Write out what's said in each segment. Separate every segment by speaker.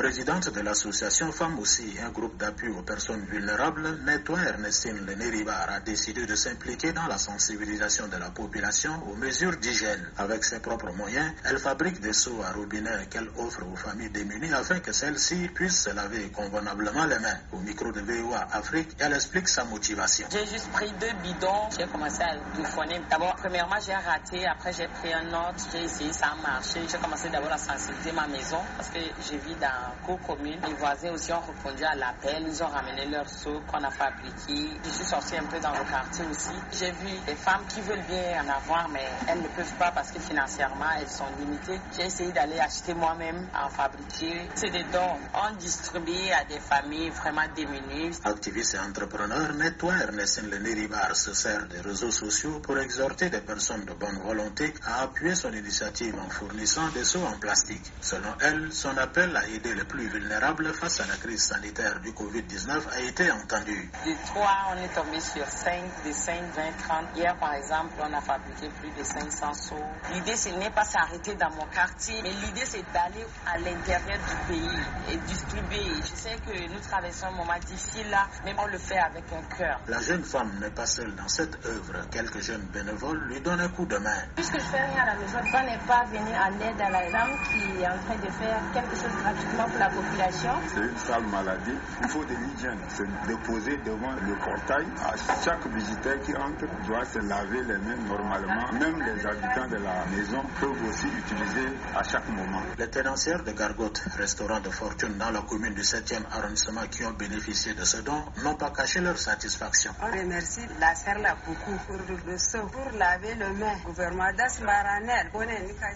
Speaker 1: présidente de l'association Femmes aussi, un groupe d'appui aux personnes vulnérables, Nettoie Ernestine Leneribar a décidé de s'impliquer dans la sensibilisation de la population aux mesures d'hygiène. Avec ses propres moyens, elle fabrique des seaux à robinet qu'elle offre aux familles démunies afin que celles-ci puissent se laver convenablement les mains. Au micro de VOA Afrique, elle explique sa motivation.
Speaker 2: J'ai juste pris deux bidons, j'ai commencé à bouffonner. D'abord, premièrement, j'ai raté, après j'ai pris un autre, j'ai essayé, ça a marché. J'ai commencé d'abord à sensibiliser ma maison parce que je vis dans cour commune. Les voisins aussi ont répondu à l'appel, ils ont ramené leurs seaux qu'on a fabriqués. Je suis sortie un peu dans le quartier aussi. J'ai vu des femmes qui veulent bien en avoir, mais elles ne peuvent pas parce que financièrement, elles sont limitées. J'ai essayé d'aller acheter moi-même, en fabriquer. C'est des dons. On distribue à des familles vraiment démunies.
Speaker 1: Activiste et entrepreneur, Nettoie Ernestine Leneribar se sert des réseaux sociaux pour exhorter des personnes de bonne volonté à appuyer son initiative en fournissant des seaux en plastique. Selon elle, son appel à les plus vulnérables face à la crise sanitaire du Covid-19 a été entendu.
Speaker 2: De 3, on est tombé sur 5, de 5, 20, 30. Hier, par exemple, on a fabriqué plus de 500 seaux. L'idée, ce n'est pas s'arrêter dans mon quartier, mais l'idée, c'est d'aller à l'intérieur du pays et distribuer. Je sais que nous traversons un moment difficile là, mais on le fait avec un cœur.
Speaker 1: La jeune femme n'est pas seule dans cette œuvre. Quelques jeunes bénévoles lui donnent un coup de main.
Speaker 3: Puisque je fais rien à la maison, on n'est pas venu en aide à la dame qui est en train de faire quelque chose gratuitement pour la population.
Speaker 4: C'est une sale maladie. Il faut de l'hygiène. C'est de poser devant le portail. À chaque visiteur qui entre doit se laver les mains normalement. Même les habitants de la maison peuvent aussi utiliser à chaque moment.
Speaker 1: Les tenancières de Gargote, restaurant de fortune dans la commune du 7e arrondissement qui ont bénéficié de ce don, n'ont pas caché leur satisfaction.
Speaker 5: On remercie la Serla beaucoup pour le seau, pour laver le main. Gouvernement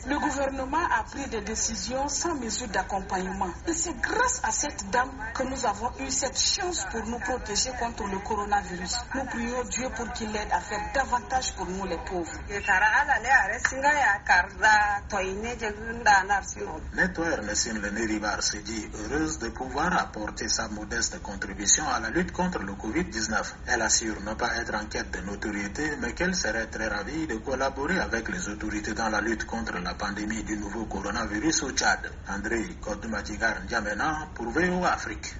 Speaker 6: le gouvernement a pris des décisions sans mesure d'accompagnement. Et c'est grâce à cette dame que nous avons eu cette chance pour nous protéger contre le coronavirus. Nous prions Dieu pour qu'il aide à faire davantage pour nous les pauvres.
Speaker 1: Nettoie Ernestine Leneribar se dit heureuse de pouvoir apporter sa modeste contribution à la lutte contre le Covid-19. Elle assure ne pas être en quête de notoriété, mais qu'elle serait très ravie de collaborer avec les autorités dans la lutte contre la pandémie du nouveau coronavirus au Tchad. André Kodumatigar N'Djamena pour VO Afrique.